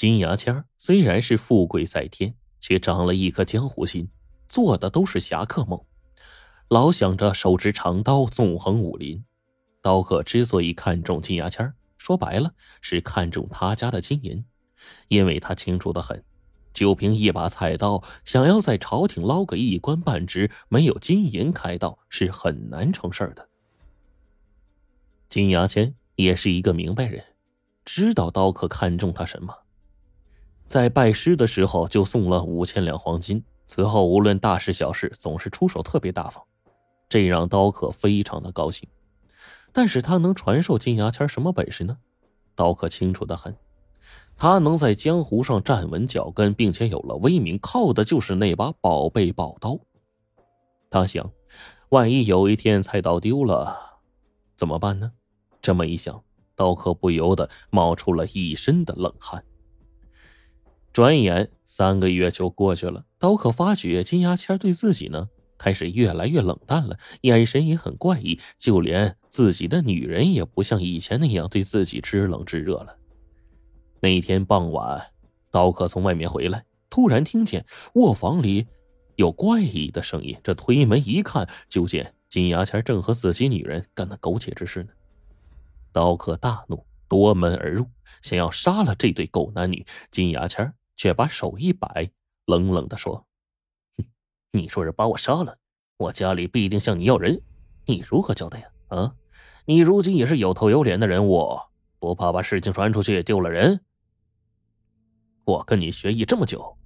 金牙签虽然是富贵在天，却长了一颗江湖心，做的都是侠客梦，老想着手持长刀纵横武林。刀客之所以看中金牙签说白了是看中他家的金银，因为他清楚的很，就凭一把菜刀，想要在朝廷捞个一官半职，没有金银开道是很难成事的。金牙签也是一个明白人，知道刀客看中他什么。在拜师的时候就送了五千两黄金，此后无论大事小事总是出手特别大方，这让刀客非常的高兴。但是他能传授金牙签什么本事呢？刀客清楚的很，他能在江湖上站稳脚跟，并且有了威名，靠的就是那把宝贝宝刀。他想，万一有一天菜刀丢了，怎么办呢？这么一想，刀客不由得冒出了一身的冷汗。转眼三个月就过去了，刀客发觉金牙签对自己呢开始越来越冷淡了，眼神也很怪异，就连自己的女人也不像以前那样对自己知冷知热了。那天傍晚，刀客从外面回来，突然听见卧房里有怪异的声音。这推门一看，就见金牙签正和自己女人干那苟且之事呢。刀客大怒，夺门而入，想要杀了这对狗男女。金牙签却把手一摆，冷冷的说：“哼，你说是把我杀了，我家里必定向你要人，你如何交代呀？啊，你如今也是有头有脸的人物，不怕把事情传出去丢了人？我跟你学艺这么久，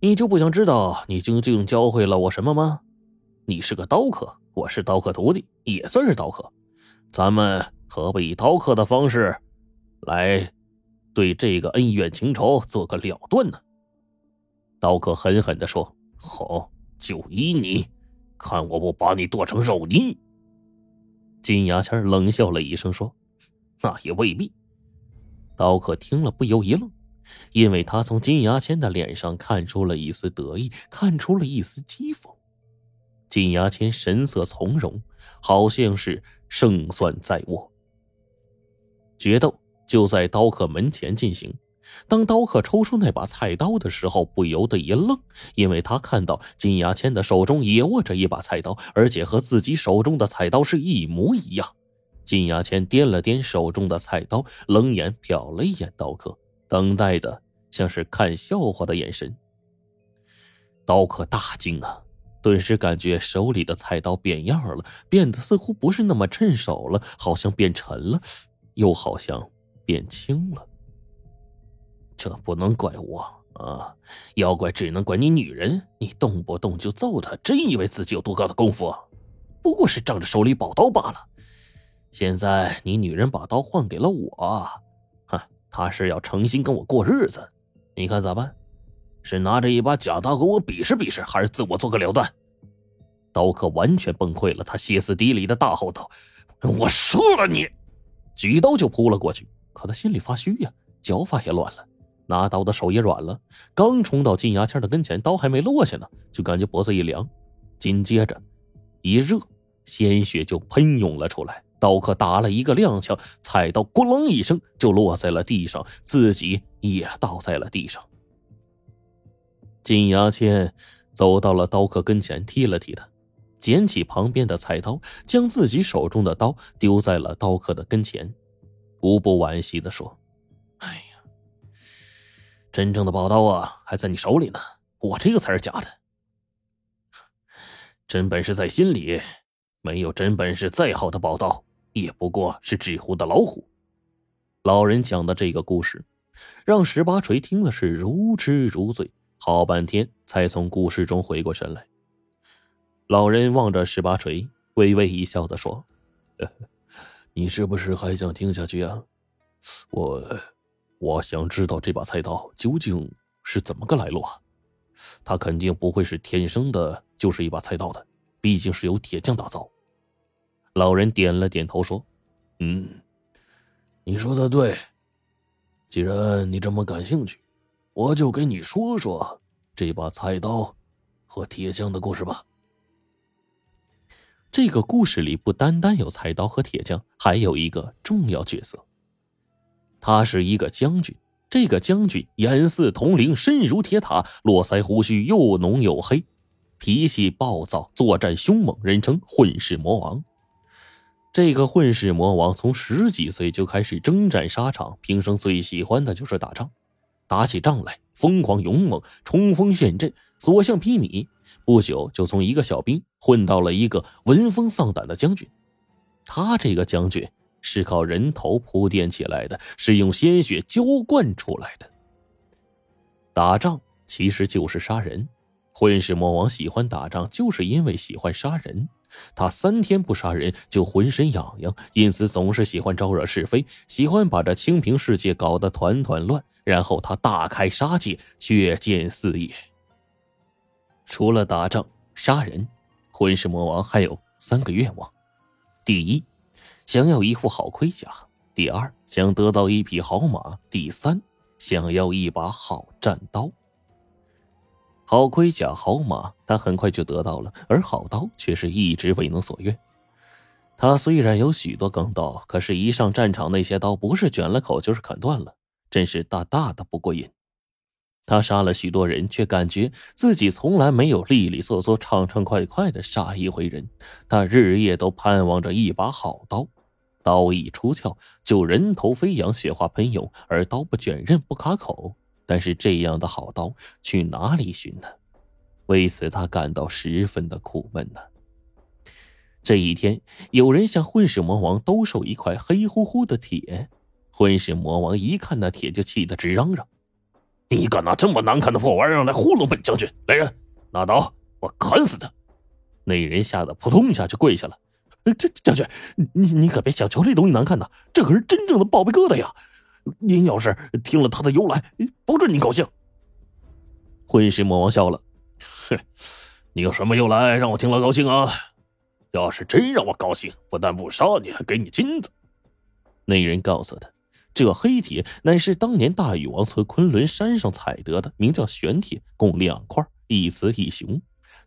你就不想知道你究竟教会了我什么吗？你是个刀客，我是刀客徒弟，也算是刀客，咱们何不以刀客的方式来？”对这个恩怨情仇做个了断呢？刀客狠狠的说：“好，就依你，看我不把你剁成肉泥！”金牙签冷笑了一声说：“那也未必。”刀客听了不由一愣，因为他从金牙签的脸上看出了一丝得意，看出了一丝讥讽。金牙签神色从容，好像是胜算在握。决斗。就在刀客门前进行。当刀客抽出那把菜刀的时候，不由得一愣，因为他看到金牙签的手中也握着一把菜刀，而且和自己手中的菜刀是一模一样。金牙签掂了掂手中的菜刀，冷眼瞟了一眼刀客，等待的像是看笑话的眼神。刀客大惊啊，顿时感觉手里的菜刀变样了，变得似乎不是那么趁手了，好像变沉了，又好像……变轻了，这不能怪我啊！要怪只能怪你女人，你动不动就揍她，真以为自己有多高的功夫？不过是仗着手里宝刀罢了。现在你女人把刀换给了我，哼，她是要诚心跟我过日子，你看咋办？是拿着一把假刀跟我比试比试，还是自我做个了断？刀客完全崩溃了，他歇斯底里的大吼道：“我杀了你！”举刀就扑了过去。可他心里发虚呀，脚法也乱了，拿刀的手也软了。刚冲到金牙签的跟前，刀还没落下呢，就感觉脖子一凉，紧接着一热，鲜血就喷涌了出来。刀客打了一个踉跄，菜刀咣啷一声就落在了地上，自己也倒在了地上。金牙签走到了刀客跟前，踢了踢他，捡起旁边的菜刀，将自己手中的刀丢在了刀客的跟前。无不惋惜的说：“哎呀，真正的宝刀啊，还在你手里呢，我这个才是假的。真本事在心里，没有真本事，再好的宝刀也不过是纸糊的老虎。”老人讲的这个故事，让十八锤听的是如痴如醉，好半天才从故事中回过神来。老人望着十八锤，微微一笑的说。你是不是还想听下去啊？我，我想知道这把菜刀究竟是怎么个来路啊？它肯定不会是天生的，就是一把菜刀的，毕竟是由铁匠打造。老人点了点头说：“嗯，你说的对。既然你这么感兴趣，我就给你说说这把菜刀和铁匠的故事吧。”这个故事里不单单有菜刀和铁匠，还有一个重要角色。他是一个将军，这个将军眼似铜铃，身如铁塔，络腮胡须又浓又黑，脾气暴躁，作战凶猛，人称混世魔王。这个混世魔王从十几岁就开始征战沙场，平生最喜欢的就是打仗。打起仗来疯狂勇猛，冲锋陷阵，所向披靡。不久就从一个小兵混到了一个闻风丧胆的将军。他这个将军是靠人头铺垫起来的，是用鲜血浇灌出来的。打仗其实就是杀人，混世魔王喜欢打仗，就是因为喜欢杀人。他三天不杀人就浑身痒痒，因此总是喜欢招惹是非，喜欢把这清平世界搞得团团乱。然后他大开杀戒，血溅四野。除了打仗杀人，混世魔王还有三个愿望：第一，想要一副好盔甲；第二，想得到一匹好马；第三，想要一把好战刀。好盔甲、好马，他很快就得到了，而好刀却是一直未能所愿。他虽然有许多钢刀，可是，一上战场，那些刀不是卷了口，就是砍断了，真是大大的不过瘾。他杀了许多人，却感觉自己从来没有利利索索、畅畅快快的杀一回人。他日夜都盼望着一把好刀，刀一出鞘就人头飞扬、血花喷涌，而刀不卷刃、不卡口。但是这样的好刀去哪里寻呢？为此他感到十分的苦闷呢。这一天，有人向混世魔王兜售一块黑乎乎的铁，混世魔王一看那铁就气得直嚷嚷：“你敢拿这么难看的破玩意儿来糊弄本将军？来人，拿刀，我砍死他！”那人吓得扑通一下就跪下了：“这将军，你你可别小瞧这东西难看呐，这可是真正的宝贝疙瘩呀！”您要是听了他的由来，保准你高兴。混世魔王笑了，哼，你有什么由来让我听了高兴啊？要是真让我高兴，不但不杀你，还给你金子。那人告诉他，这黑铁乃是当年大禹王从昆仑山上采得的，名叫玄铁，共两块，一雌一雄。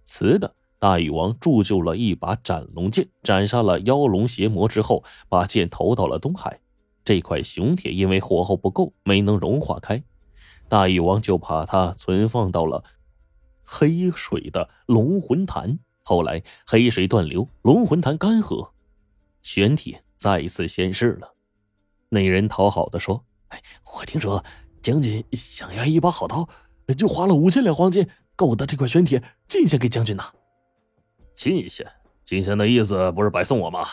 雌的，大禹王铸就了一把斩龙剑，斩杀了妖龙邪魔之后，把剑投到了东海。这块雄铁因为火候不够，没能融化开，大禹王就把它存放到了黑水的龙魂潭。后来黑水断流，龙魂潭干涸，玄铁再一次现世了。那人讨好的说：“哎，我听说将军想要一把好刀，就花了五千两黄金，购得这块玄铁，进献给将军呐。”进献，进献的意思不是白送我吗？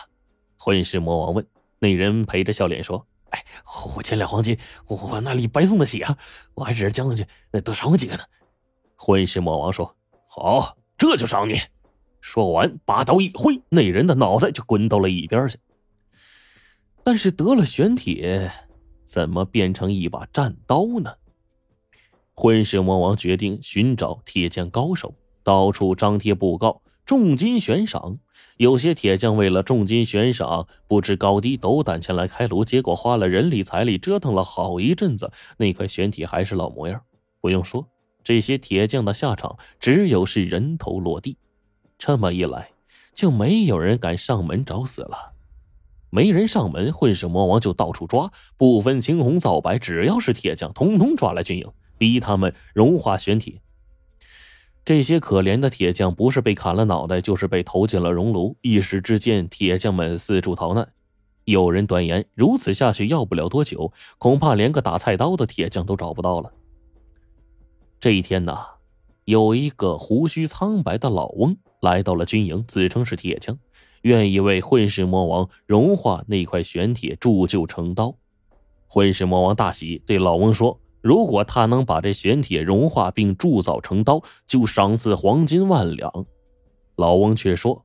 混世魔王问。那人陪着笑脸说：“哎，五千两黄金，我哪里白送得起啊？我还指着将军多赏我几个呢。”混世魔王说：“好，这就赏你。”说完，把刀一挥，那人的脑袋就滚到了一边去。但是得了玄铁，怎么变成一把战刀呢？混世魔王决定寻找铁匠高手，到处张贴布告，重金悬赏。有些铁匠为了重金悬赏，不知高低，斗胆前来开炉，结果花了人力财力，折腾了好一阵子，那块玄铁还是老模样。不用说，这些铁匠的下场只有是人头落地。这么一来，就没有人敢上门找死了。没人上门，混世魔王就到处抓，不分青红皂白，只要是铁匠，统统抓来军营，逼他们融化玄铁。这些可怜的铁匠，不是被砍了脑袋，就是被投进了熔炉。一时之间，铁匠们四处逃难。有人断言，如此下去，要不了多久，恐怕连个打菜刀的铁匠都找不到了。这一天呢，有一个胡须苍白的老翁来到了军营，自称是铁匠，愿意为混世魔王融化那块玄铁，铸就成刀。混世魔王大喜，对老翁说。如果他能把这玄铁融化并铸造成刀，就赏赐黄金万两。老翁却说：“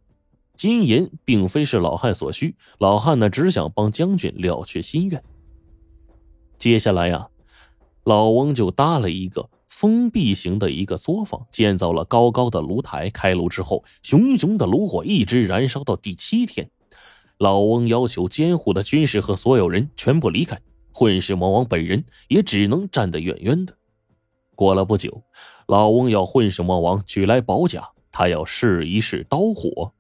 金银并非是老汉所需，老汉呢只想帮将军了却心愿。”接下来呀，老翁就搭了一个封闭型的一个作坊，建造了高高的炉台。开炉之后，熊熊的炉火一直燃烧到第七天。老翁要求监护的军士和所有人全部离开。混世魔王本人也只能站得远远的。过了不久，老翁要混世魔王取来宝甲，他要试一试刀火。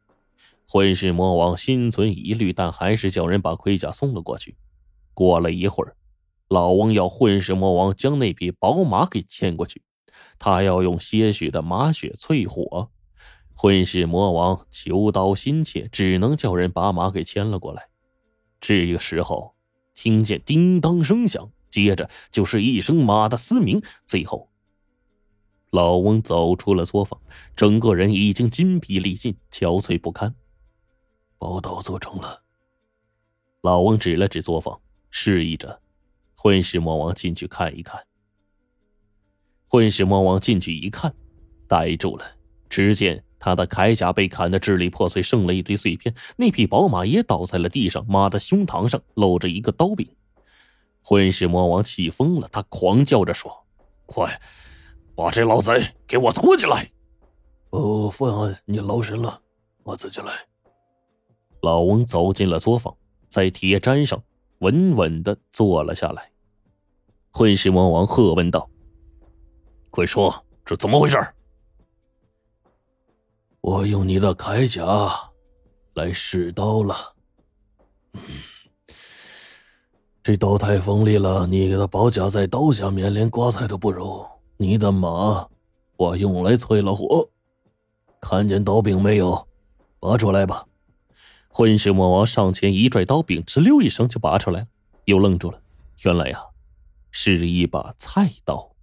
混世魔王心存疑虑，但还是叫人把盔甲送了过去。过了一会儿，老翁要混世魔王将那匹宝马给牵过去，他要用些许的马血淬火。混世魔王求刀心切，只能叫人把马给牵了过来。这个时候，听见叮当声响，接着就是一声马的嘶鸣，最后，老翁走出了作坊，整个人已经筋疲力尽，憔悴不堪。宝刀做成了。老翁指了指作坊，示意着混世魔王进去看一看。混世魔王进去一看，呆住了。只见他的铠甲被砍得支离破碎，剩了一堆碎片。那匹宝马也倒在了地上，马的胸膛上露着一个刀柄。混世魔王气疯了，他狂叫着说：“快，把这老贼给我拖进来！”“哦，范安，你劳神了，我自己来。”老翁走进了作坊，在铁砧上稳稳的坐了下来。混世魔王喝问道：“快说，这怎么回事？”我用你的铠甲来试刀了。嗯，这刀太锋利了，你的宝甲在刀下面连刮菜都不如。你的马，我用来淬了火。看见刀柄没有？拔出来吧。混世魔王上前一拽刀柄，哧溜一声就拔出来了，又愣住了。原来呀，是一把菜刀。